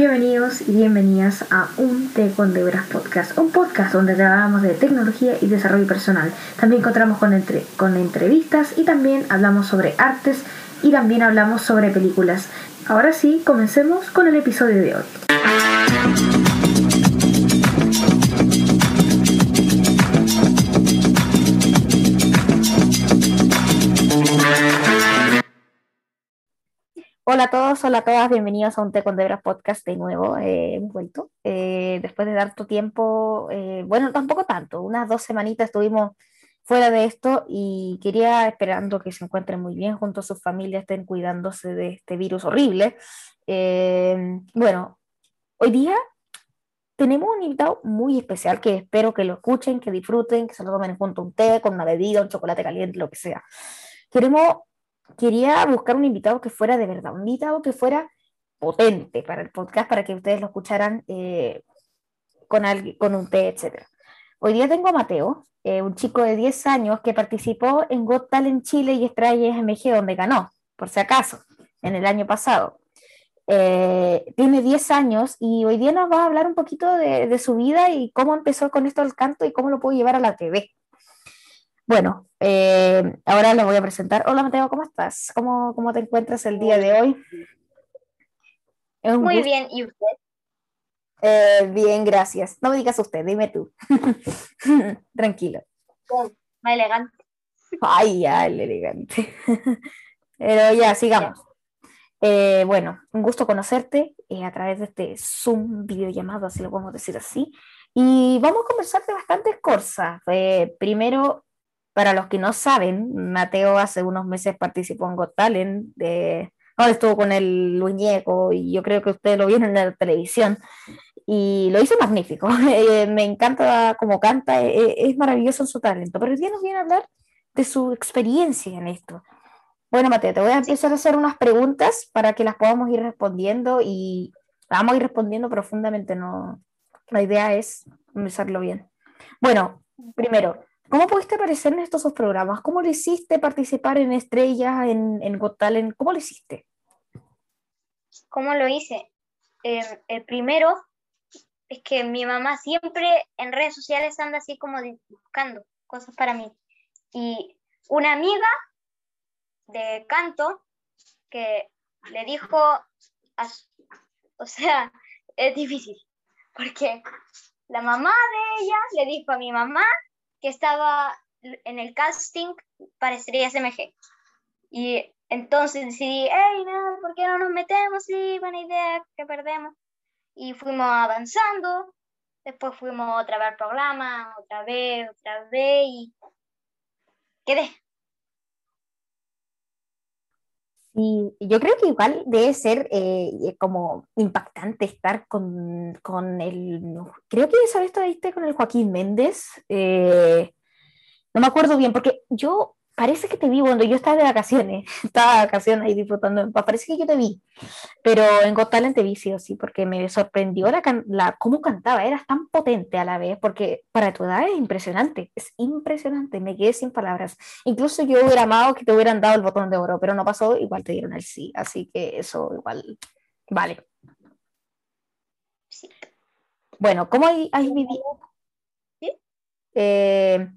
Bienvenidos y bienvenidas a Un Té con Debras Podcast, un podcast donde hablamos de tecnología y desarrollo personal. También encontramos con, entre, con entrevistas y también hablamos sobre artes y también hablamos sobre películas. Ahora sí, comencemos con el episodio de hoy. Hola a todos, hola a todas, bienvenidos a un Té con Debras podcast de nuevo. Eh, hemos vuelto eh, después de tu tiempo, eh, bueno, tampoco tanto, unas dos semanitas estuvimos fuera de esto y quería, esperando que se encuentren muy bien junto a sus familias, estén cuidándose de este virus horrible. bueno, hoy día tenemos un invitado muy especial que espero que lo escuchen, que disfruten, que se lo tomen junto a un té, con una bebida, un chocolate caliente, lo que sea. Queremos quería buscar un invitado que fuera de verdad, un invitado que fuera potente para el podcast, para que ustedes lo escucharan eh, con, con un té, etc. Hoy día tengo a Mateo, eh, un chico de 10 años que participó en Got Talent Chile y Estrella MG, donde ganó, por si acaso, en el año pasado. Eh, tiene 10 años y hoy día nos va a hablar un poquito de, su vida y cómo empezó con esto del canto y cómo lo puedo llevar a la TV. Bueno, eh, ahora lo voy a presentar. Hola Mateo, ¿cómo estás? ¿Cómo, cómo te encuentras el día de hoy? Muy bien, ¿y usted? Eh, bien, gracias. No me digas usted, dime tú. Tranquilo. más elegante. Ay, ya, el elegante. Pero ya, sigamos. Eh, bueno, un gusto conocerte a través de este Zoom videollamado, así lo podemos decir así. Y vamos a conversar de bastantes cosas. primero, para los que no saben, Mateo hace unos meses participó en Got Talent, de, estuvo con el muñeco y yo creo que ustedes lo vieron en la televisión y lo hizo magnífico. Eh, me encanta cómo canta, eh, eh, es maravilloso su talento, pero hoy día nos viene a hablar de su experiencia en esto. Bueno, Mateo, te voy a empezar a hacer unas preguntas para que las podamos ir respondiendo y vamos a ir respondiendo profundamente, no, la idea es empezarlo bien. Bueno, primero, ¿Cómo pudiste aparecer en estos dos programas? ¿Cómo lo hiciste participar en Estrellas, en, en Got Talent? ¿Cómo lo hiciste? ¿Cómo lo hice? Eh, primero es que mi mamá siempre en redes sociales anda así como buscando cosas para mí. Y una amiga de canto que le dijo, o sea, es difícil, porque la mamá de ella le dijo a mi mamá que estaba en el casting para Estrellas MG. Y entonces decidí, hey, no, ¿por qué no nos metemos? Sí, buena idea, que perdemos. Y fuimos avanzando, después fuimos otra vez al programa, otra vez, otra vez, y quedé. Sí, yo creo que igual debe ser eh, como impactante estar con, con, el, creo que esa vez estuviste con el Joaquín Méndez, eh, no me acuerdo bien, porque yo parece que te vi cuando yo estaba de vacaciones, estaba de vacaciones ahí disfrutando, parece que yo te vi, pero en Got Talent te vi sí o sí, porque me sorprendió la, la, cómo cantaba, eras tan potente a la vez, porque para tu edad es impresionante, es impresionante, me quedé sin palabras. Incluso yo hubiera amado que te hubieran dado el botón de oro, pero no pasó, igual te dieron el sí, así que eso igual vale. Sí. Bueno, ¿cómo has vivido? ¿Sí? Eh,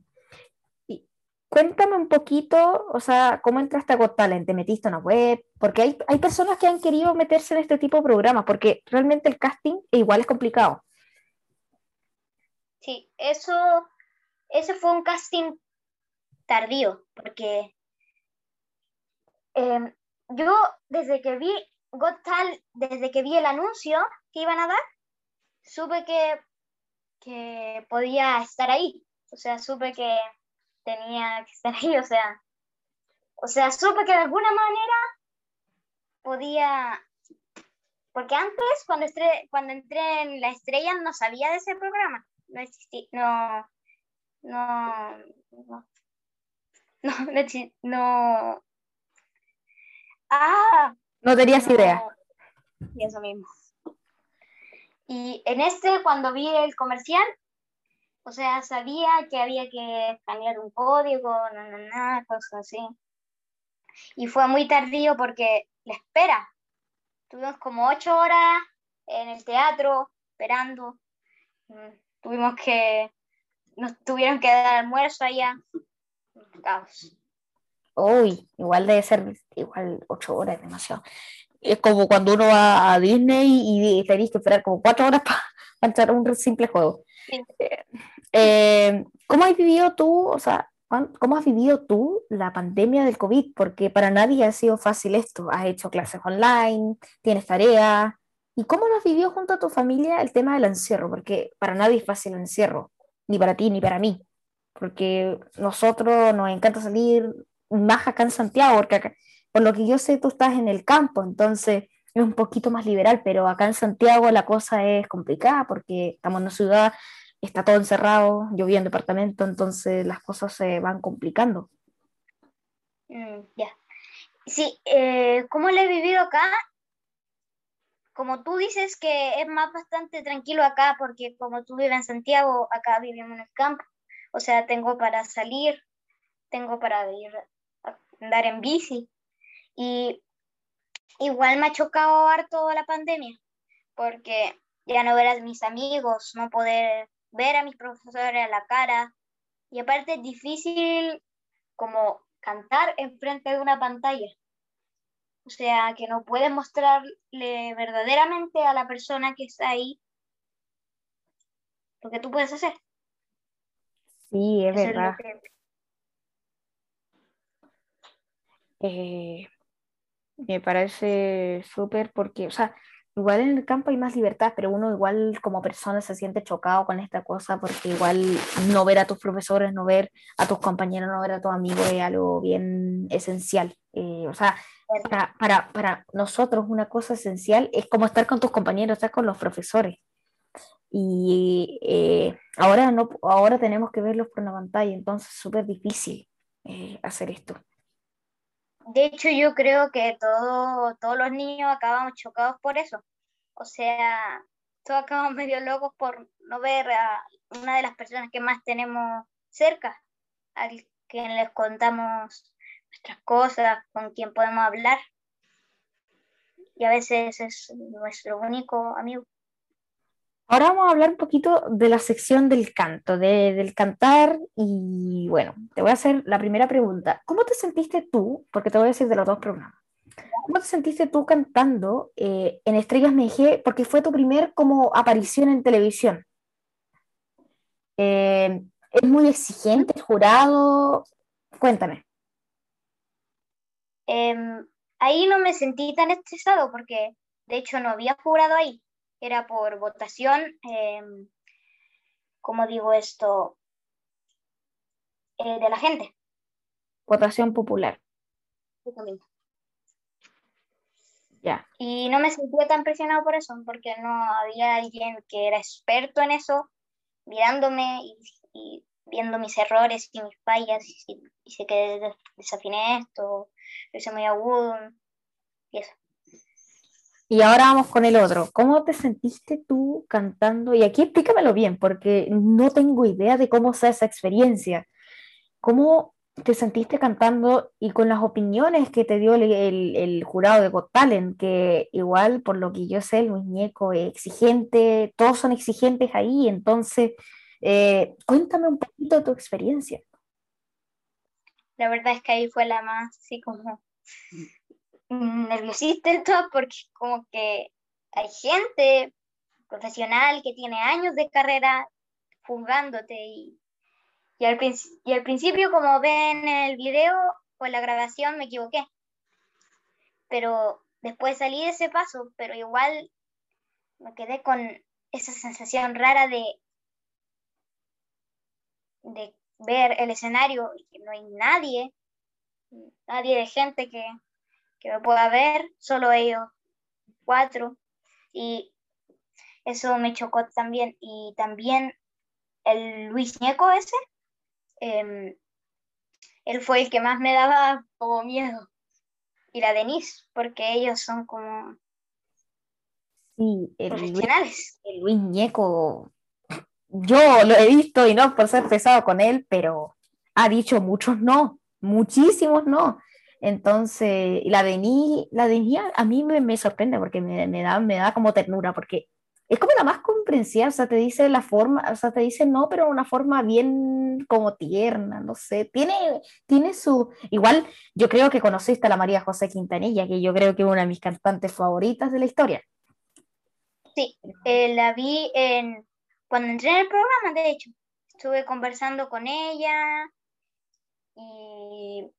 cuéntame un poquito, o sea, ¿cómo entraste a Got Talent? ¿Te metiste una web? Porque hay, hay personas que han querido meterse en este tipo de programas, porque realmente el casting igual es complicado. Sí, eso, eso fue un casting tardío, porque em, yo desde que vi Got Talent, desde que vi el anuncio que iban a dar, supe que, que podía estar ahí. O sea, supe que tenía que estar ahí, o sea, o sea, supe que de alguna manera podía, porque antes cuando, cuando entré en la estrella no sabía de ese programa, no existía, no, no, no, no, no, ah, no tenías idea. Y eso mismo. Y en este, cuando vi el comercial, o sea, sabía que había que escanear un código, na, cosas así. Y fue muy tardío porque la espera. Tuvimos como ocho horas en el teatro, esperando. Tuvimos que, nos tuvieron que dar almuerzo allá. Caos. Uy, igual debe ser, igual ocho horas, demasiado. Es como cuando uno va a Disney y tenés que esperar como cuatro horas para echar un simple juego. Eh, eh, ¿Cómo has vivido tú, o sea, cómo has vivido tú la pandemia del COVID? Porque para nadie ha sido fácil esto. Has hecho clases online, tienes tareas. ¿Y cómo lo has vivido junto a tu familia el tema del encierro? Porque para nadie es fácil el encierro, ni para ti ni para mí. Porque nosotros nos encanta salir más acá en Santiago, porque acá, por lo que yo sé, tú estás en el campo, entonces es un poquito más liberal, pero acá en Santiago la cosa es complicada porque estamos en una ciudad, está todo encerrado, yo vivo en departamento, entonces las cosas se van complicando. Mm, ya. Sí, eh, ¿cómo lo he vivido acá? Como tú dices que es más bastante tranquilo acá, porque como tú vives en Santiago, acá vivimos en el campo, o sea, tengo para salir, tengo para ir a andar en bici, y igual me ha chocado harto la pandemia, porque ya no ver a mis amigos, no poder ver a mis profesores a la cara. Y aparte es difícil como cantar enfrente de una pantalla. O sea, que no puedes mostrarle verdaderamente a la persona que está ahí lo que tú puedes hacer. Sí, es verdad. Eh, me parece súper porque, o sea, igual en el campo hay más libertad, pero uno igual como persona se siente chocado con esta cosa porque igual no ver a tus profesores, no ver a tus compañeros, no ver a tus amigos es algo bien esencial. Eh, o sea, para, para, para, nosotros una cosa esencial es como estar con tus compañeros, estar con los profesores. Y eh, ahora, no, ahora tenemos que verlos por una pantalla, entonces es súper difícil eh, hacer esto. De hecho, yo creo que todo, todos los niños acabamos chocados por eso. O sea, todos acabamos medio locos por no ver a una de las personas que más tenemos cerca, al que les contamos nuestras cosas, con quien podemos hablar. Y a veces es nuestro único amigo. Ahora vamos a hablar un poquito de la sección del canto, del cantar y bueno, te voy a hacer la primera pregunta. ¿Cómo te sentiste tú, porque te voy a decir de los dos programas, cómo te sentiste tú cantando eh, en Estrellas MG, porque fue tu primer como aparición en televisión? Eh, ¿Es muy exigente el jurado? Cuéntame. Em, ahí no me sentí tan estresado porque de hecho no había jurado ahí era por votación, em, ¿cómo digo esto? Eh, de la gente. Votación popular. Ya. Y no me sentía tan presionado por eso, porque no había alguien que era experto en eso, mirándome y, viendo mis errores y mis fallas, y, y sé que desafiné esto, lo hice muy agudo, y eso. Y ahora vamos con el otro. ¿Cómo te sentiste tú cantando? Y aquí explícamelo bien, porque no tengo idea de cómo sea esa experiencia. ¿Cómo te sentiste cantando y con las opiniones que te dio el, jurado de Got Talent? Que igual, por lo que yo sé, el muñeco es exigente, todos son exigentes ahí. Entonces, eh, cuéntame un poquito de tu experiencia. La verdad es que ahí fue la más, así como nerviosista porque como que hay gente profesional que tiene años de carrera juzgándote y, y, al, y al principio como ven en el video o en la grabación me equivoqué. Pero después salí de ese paso, pero igual me quedé con esa sensación rara de, de ver el escenario y que no hay nadie, nadie de gente que, que me pueda ver, solo ellos cuatro. Y eso me chocó también. Y también el Luis Ñeco ese, em, él fue el que más me daba como miedo. Y la Denise, porque ellos son como sí, el profesionales. el Luis Ñeco, yo lo he visto y no por ser pesado con él, pero ha dicho muchos no, muchísimos no. Entonces, la de Ni, la de a mí me, me sorprende porque me, me, da, me da como ternura, porque es como la más comprensiva, o sea, te dice la forma, o sea, te dice no, pero una forma bien como tierna, no sé, tiene, tiene su, igual yo creo que conociste a la María José Quintanilla, que yo creo que es una de mis cantantes favoritas de la historia. Sí, eh, la vi en, cuando entré en el programa, de hecho, estuve conversando con ella y,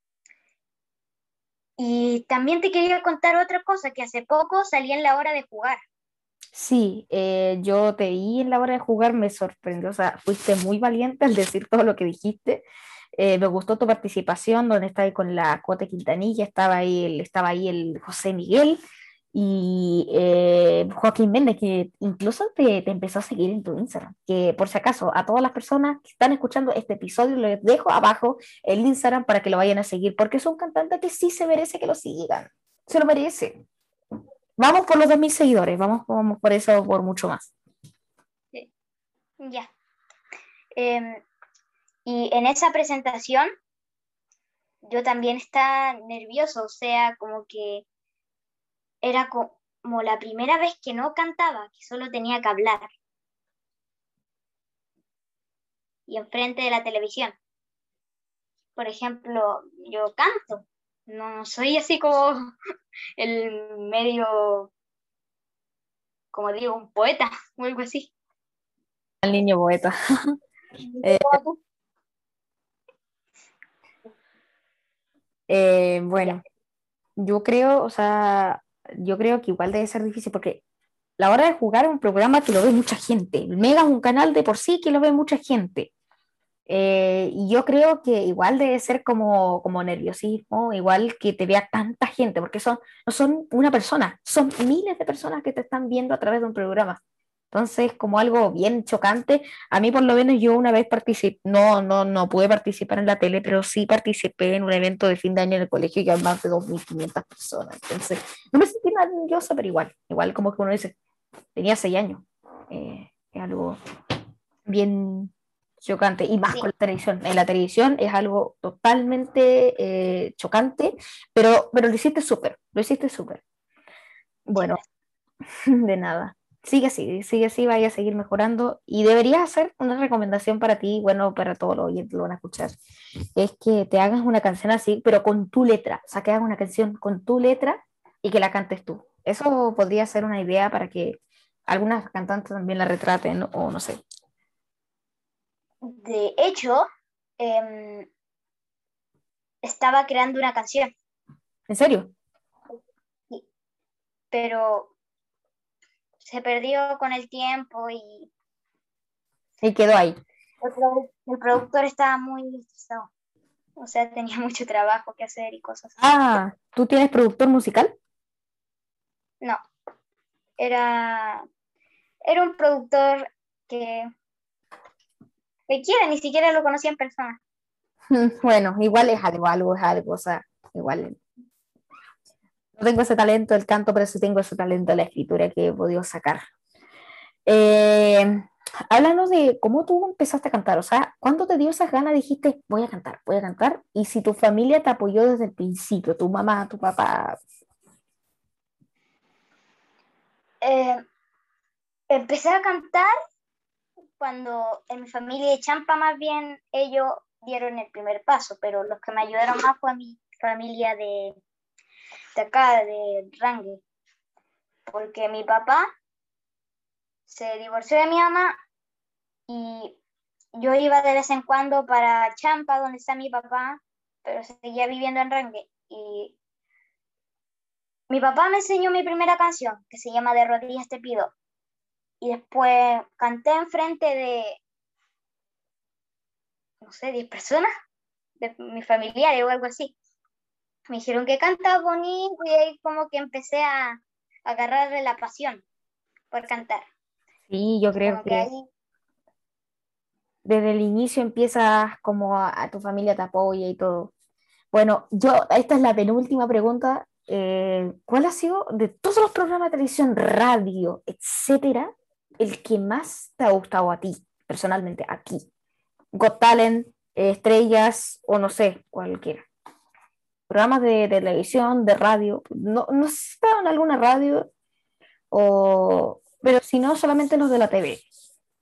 y también te quería contar otra cosa, que hace poco salí en la hora de jugar. Sí, eh, yo te vi en la hora de jugar, me sorprendió, o sea, fuiste muy valiente al decir todo lo que dijiste. Eh, me gustó tu participación, donde estaba con la Cuota Quintanilla, estaba ahí el, estaba ahí el José Miguel y eh, Joaquín Méndez, que incluso te, te, empezó a seguir en tu Instagram. Que por si acaso, a todas las personas que están escuchando este episodio, les dejo abajo el Instagram para que lo vayan a seguir, porque es un cantante que sí se merece que lo sigan, se lo merece. Vamos por los 2.000 seguidores, vamos, vamos por eso, por mucho más. Ya. Eh, y en esa presentación, yo también estaba nervioso, o sea, como que era como la primera vez que no cantaba, que solo tenía que hablar. Y enfrente de la televisión. Por ejemplo, yo canto, no soy así como el medio, como digo, un poeta o algo así. El niño poeta. eh, eh, bueno, yo creo, o sea, yo creo que igual debe ser difícil porque la hora de jugar es un programa que lo ve mucha gente. Mega es un canal de por sí que lo ve mucha gente. Eh, y yo creo que igual debe ser como, como nerviosismo, igual que te vea tanta gente, porque son, no son una persona, son miles de personas que te están viendo a través de un programa. Entonces, como algo bien chocante, a mí por lo menos yo una vez participé, no, no, no pude participar en la tele, pero sí participé en un evento de fin de año en el colegio y hay más de 2.500 personas. Entonces, no me sentí nada nerviosa, pero igual, igual como que uno dice, tenía seis años. Eh, es algo bien, chocante y más con la televisión. En la televisión es algo totalmente eh, chocante, pero, pero lo hiciste súper, lo hiciste súper. Bueno, de nada. Sigue así, sigue así, vaya a seguir mejorando y deberías hacer una recomendación para ti, bueno, para todos los oyentes lo van a escuchar, es que te hagas una canción así, pero con tu letra, o sea, que hagas una canción con tu letra y que la cantes tú. Eso podría ser una idea para que algunas cantantes también la retraten o no sé, de hecho, eh, estaba creando una canción. ¿En serio? Sí. Pero se perdió con el tiempo y... Y quedó ahí. El, el productor estaba muy estresado. O sea, tenía mucho trabajo que hacer y cosas. Ah, ¿tú tienes productor musical? No. Era, era un productor que me quiere, ni siquiera lo conocía en persona. Bueno, igual es algo, algo es algo, o sea, igual. No tengo ese talento del canto, pero sí tengo ese talento de la escritura que he podido sacar. Eh, háblanos de cómo tú empezaste a cantar, o sea, ¿cuándo te dio esas ganas? Dijiste, voy a cantar, voy a cantar, y si tu familia te apoyó desde el principio, tu mamá, tu papá. Eh, empecé a cantar cuando en mi familia de Champa más bien ellos dieron el primer paso, pero los que me ayudaron más fue mi familia de, de acá, de Rangue, porque mi papá se divorció de mi mamá y yo iba de vez en cuando para Champa, donde está mi papá, pero seguía viviendo en Rangue. Y mi papá me enseñó mi primera canción, que se llama De rodillas te pido y después canté enfrente de, no sé, 10 personas, de mi familiares o algo así. Me dijeron que cantaba bonito y ahí como que empecé a, agarrarle la pasión por cantar. Sí, yo creo que, desde el inicio empiezas como a, tu familia te apoya y todo. Bueno, yo, esta es la penúltima pregunta. Eh, ¿Cuál ha sido de todos los programas de televisión, radio, etcétera, el que más te ha gustado a ti, personalmente, aquí? Got Talent, Estrellas o no sé, cualquiera. Programas de, televisión, de radio, no, no sé si estaba en alguna radio, o, pero si no, solamente los de la TV.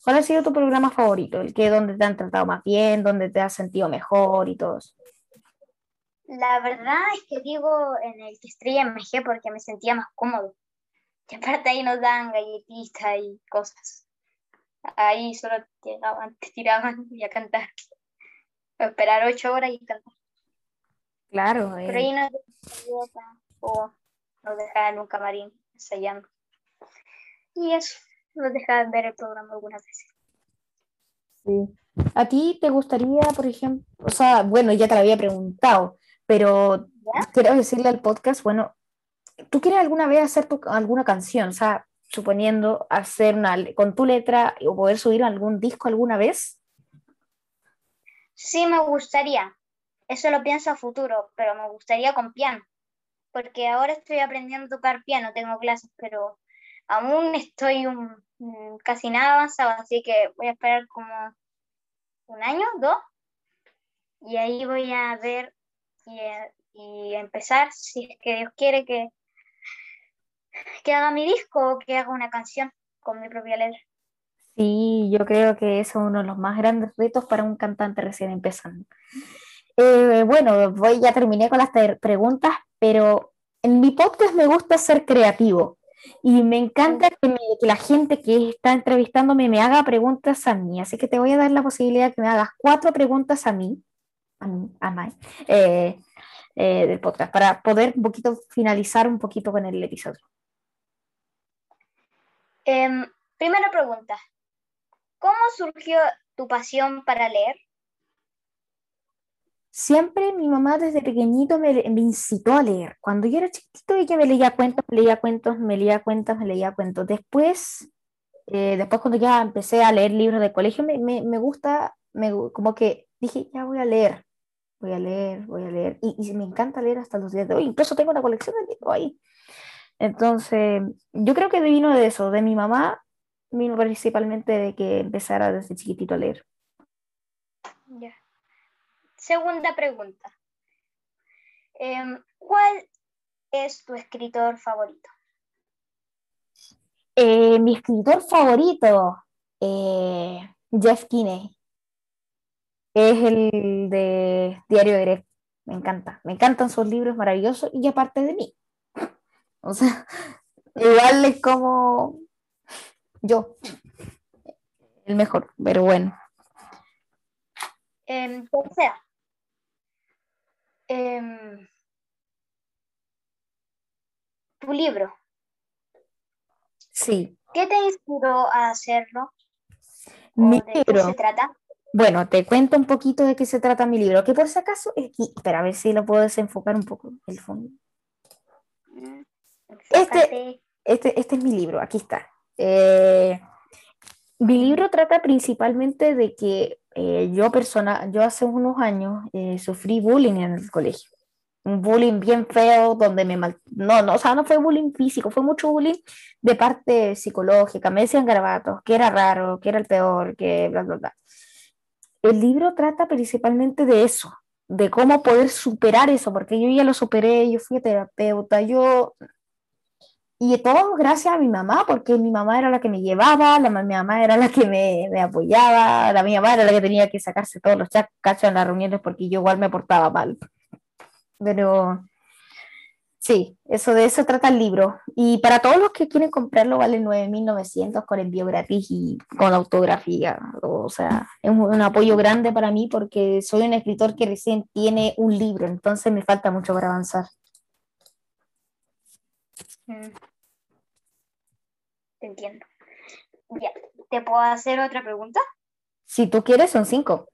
¿Cuál ha sido tu programa favorito? El que donde te han tratado más bien, donde te has sentido mejor y todo eso. La verdad es que digo en el que estrella MG porque me sentía más cómodo. Y aparte ahí nos dan galletitas y cosas. Ahí solo te tiraban y a cantar. esperar ocho horas y cantar. Claro. Pero ahí nos o nos dejaban en un camarín ensayando. Y eso, nos dejaban ver el programa algunas veces. Sí. ¿A ti te gustaría, por ejemplo, o sea, bueno, ya te lo había preguntado, pero quiero decirle al podcast, bueno, ¿tú quieres alguna vez hacer alguna canción? O sea, suponiendo hacer una con tu letra o poder subir algún disco alguna vez? Sí, me gustaría. Eso lo pienso a futuro, pero me gustaría con piano. Porque ahora estoy aprendiendo a tocar piano, tengo clases, pero aún estoy casi nada avanzado, así que voy a esperar como un año, dos, y ahí voy a ver y, y empezar, si es que Dios quiere que, que haga mi disco o que haga una canción con mi propia letra. Sí, yo creo que eso es uno de los más grandes retos para un cantante recién empezando. Eh, bueno, voy, ya terminé con las preguntas, pero en mi podcast me gusta ser creativo y me encanta que, la gente que está entrevistándome me haga preguntas a mí, así que te voy a dar la posibilidad de que me hagas cuatro preguntas a mí, a mí, a eh, eh, del podcast, para poder un poquito finalizar un poquito con el episodio. Em, primera pregunta, ¿cómo surgió tu pasión para leer? Siempre mi mamá desde pequeñito me, incitó a leer. Cuando yo era chiquitito ella me leía cuentos, me leía cuentos, me leía cuentos, me leía cuentos. Después, eh, después cuando ya empecé a leer libros de colegio, me, me, gusta, me, como que dije, ya voy a leer, voy a leer, voy a leer. Y, y, me encanta leer hasta los días de hoy. Incluso tengo una colección de libros ahí. Entonces, yo creo que vino de eso, de mi mamá, vino principalmente de que empezara desde chiquitito a leer. Segunda pregunta. Em, ¿Cuál es tu escritor favorito? Eh, mi escritor favorito, eh, Jeff Kinney. Es el de Diario de Me encanta. Me encantan sus libros maravillosos y aparte de mí. O sea, igual es como yo. El mejor, pero bueno. Eh, tercera. Em, tu libro. Sí. ¿Qué te inspiró a hacerlo? Mi libro. ¿De qué se trata? Bueno, te cuento un poquito de qué se trata mi libro, que por si acaso, espera, a ver si lo puedo desenfocar un poco el fondo. Mm, este, este, este es mi libro, aquí está. Eh, mi libro trata principalmente de que eh, yo, persona, yo hace unos años eh, sufrí bullying en el colegio. Un bullying bien feo, donde me mal... No, no, o sea, no fue bullying físico, fue mucho bullying de parte psicológica. Me decían garabatos, que era raro, que era el peor, que bla, bla, bla. El libro trata principalmente de eso, de cómo poder superar eso, porque yo ya lo superé, yo fui terapeuta, yo y todo gracias a mi mamá, porque mi mamá era la que me llevaba, la, mi mamá era la que me, me, apoyaba, la mi mamá era la que tenía que sacarse todos los cachos en las reuniones porque yo igual me portaba mal. Pero sí, eso de eso trata el libro. Y para todos los que quieren comprarlo vale 9.900 con envío gratis y con autografía. O sea, es un, apoyo grande para mí porque soy un escritor que recién tiene un libro, entonces me falta mucho para avanzar. Mm entiendo. Ya, ¿te puedo hacer otra pregunta? Si tú quieres, son cinco.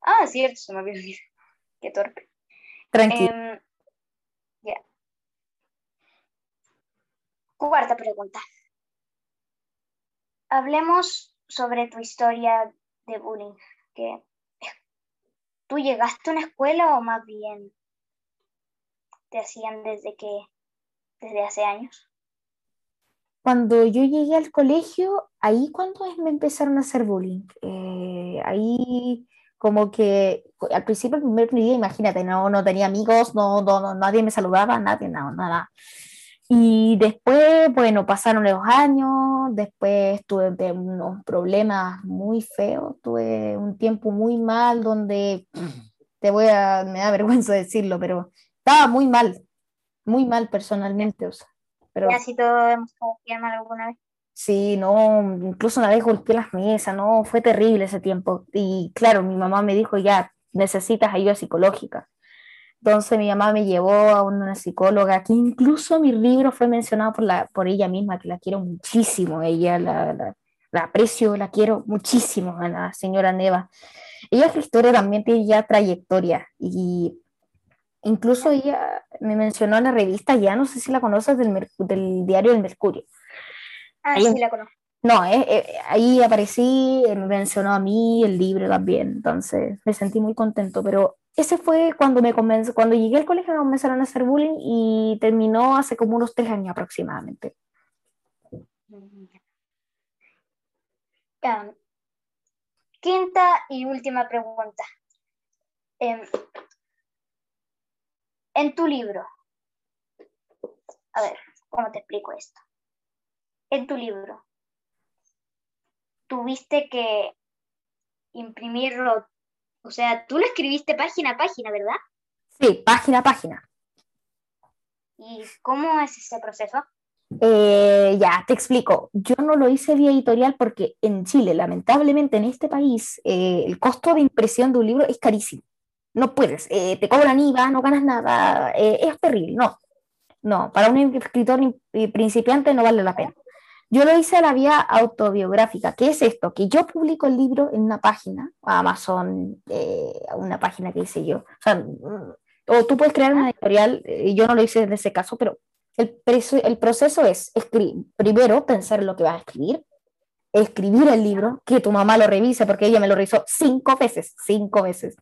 Ah, cierto, se me olvidó. Qué torpe. Tranquilo. Em, ya. Cuarta pregunta. Hablemos sobre tu historia de bullying. Que, ¿Tú llegaste a una escuela o más bien te hacían desde que, desde hace años? Cuando yo llegué al colegio, ahí cuando me empezaron a hacer bullying. Eh, ahí como que al principio, el primer día, imagínate, no, no tenía amigos, no, no, nadie me saludaba, nadie, nada, nada. Y después, bueno, pasaron los años, después tuve unos problemas muy feos, tuve un tiempo muy mal donde, te voy a, me da vergüenza decirlo, pero estaba muy mal, muy mal personalmente, o sea. Pero, Casi todos hemos mal alguna vez. Sí, no, incluso una vez golpeé las mesas, no, fue terrible ese tiempo. Y claro, mi mamá me dijo, ya, necesitas ayuda psicológica. Entonces mi mamá me llevó a una psicóloga que incluso mi libro fue mencionado por, la, por ella misma, que la quiero muchísimo, ella la, la, la aprecio, la quiero muchísimo a la señora Neva. Ella es historia también tiene ya trayectoria y incluso ella me mencionó en la revista, ya no sé si la conoces, del, del diario El Mercurio. Ah, sí, la conozco. No, eh, eh, ahí aparecí, me mencionó a mí el libro también, entonces me sentí muy contento, pero ese fue cuando me convenció, cuando llegué al colegio me comenzaron a hacer bullying y terminó hace como unos tres años aproximadamente. quinta y última pregunta. Em, en tu libro, a ver, ¿cómo te explico esto? en tu libro, tuviste que imprimirlo, o sea, tú lo escribiste página a página, ¿verdad? Sí, página a página. ¿Y cómo es ese proceso? Eh, ya, te explico. Yo no lo hice vía editorial porque en Chile, lamentablemente en este país, eh, el costo de impresión de un libro es carísimo. No puedes, eh, te cobran IVA, no ganas nada, es terrible, no. No, para un escritor principiante no vale la pena. Yo lo hice a la vía autobiográfica. ¿Qué es esto? Que yo publico el libro en una página, Amazon, eh, una página que hice yo. O, sea, mm, o tú puedes crear una editorial, eh, yo no lo hice en ese caso, pero el, el proceso es escribir, primero pensar en lo que vas a escribir, escribir el libro, que tu mamá lo revise, porque ella me lo revisó cinco veces, cinco veces,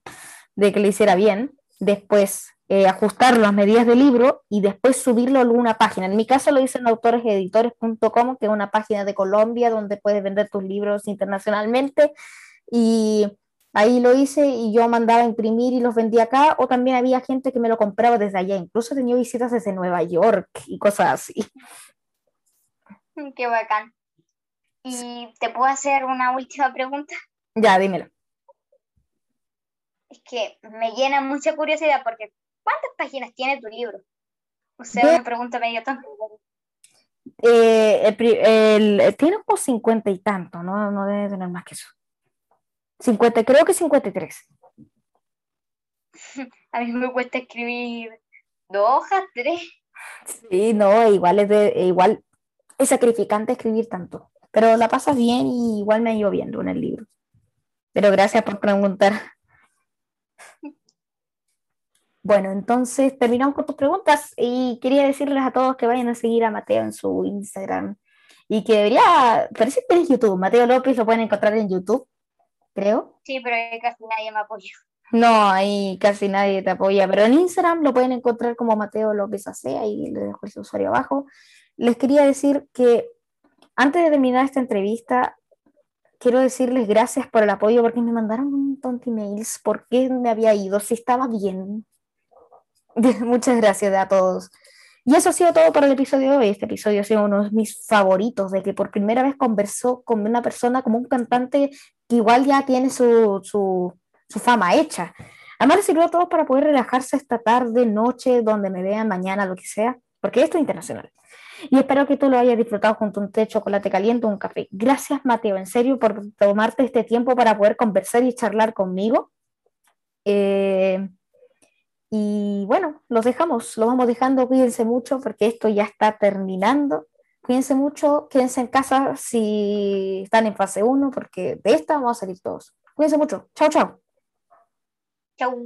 de que lo hiciera bien. Después eh, ajustar las medidas del libro y después subirlo a alguna página. En mi caso lo hice en autoreseditores.com, que es una página de Colombia donde puedes vender tus libros internacionalmente. Y ahí lo hice y yo mandaba a imprimir y los vendía acá, o también había gente que me lo compraba desde allá. Incluso tenía visitas desde Nueva York y cosas así. Qué bacán. ¿Y te puedo hacer una última pregunta? Ya, dímelo. Es que me llena mucha curiosidad porque ¿Cuántas páginas tiene tu libro? O sea, una pregunta medio tonta. Eh, el, tiene como cincuenta y tanto, ¿no? no debe tener más que eso. 50, creo que 53. A mí me cuesta escribir dos hojas, tres. Sí, no, igual es, de, igual es sacrificante escribir tanto, pero la pasas bien y igual me ha ido viendo en el libro. Pero gracias por preguntar. Bueno, entonces terminamos con tus preguntas y quería decirles a todos que vayan a seguir a Mateo en su Instagram y que debería, parece que tienes YouTube, Mateo López lo pueden encontrar en YouTube, creo. Sí, pero casi nadie me apoya. No, ahí casi nadie te apoya, pero en Instagram lo pueden encontrar como Mateo López AC, ahí les dejo ese usuario abajo. Les quería decir que antes de terminar esta entrevista, quiero decirles gracias por el apoyo porque me mandaron un montón de emails, por qué me había ido, si estaba bien, Muchas gracias a todos. Y eso ha sido todo para el episodio de hoy. Este episodio ha sido uno de mis favoritos, de que por primera vez conversó con una persona como un cantante que igual ya tiene su, su, fama hecha. Además les sirvió a todos para poder relajarse esta tarde, noche, donde me vean mañana, lo que sea, porque esto es internacional. Y espero que tú lo hayas disfrutado junto a un té, chocolate caliente o un café. Gracias, Mateo, en serio, por tomarte este tiempo para poder conversar y charlar conmigo. Eh, y bueno, los dejamos, los vamos dejando, cuídense mucho porque esto ya está terminando. Cuídense mucho, quédense en casa si están en fase 1 porque de esta vamos a salir todos. Cuídense mucho. Chao, chao. Chao.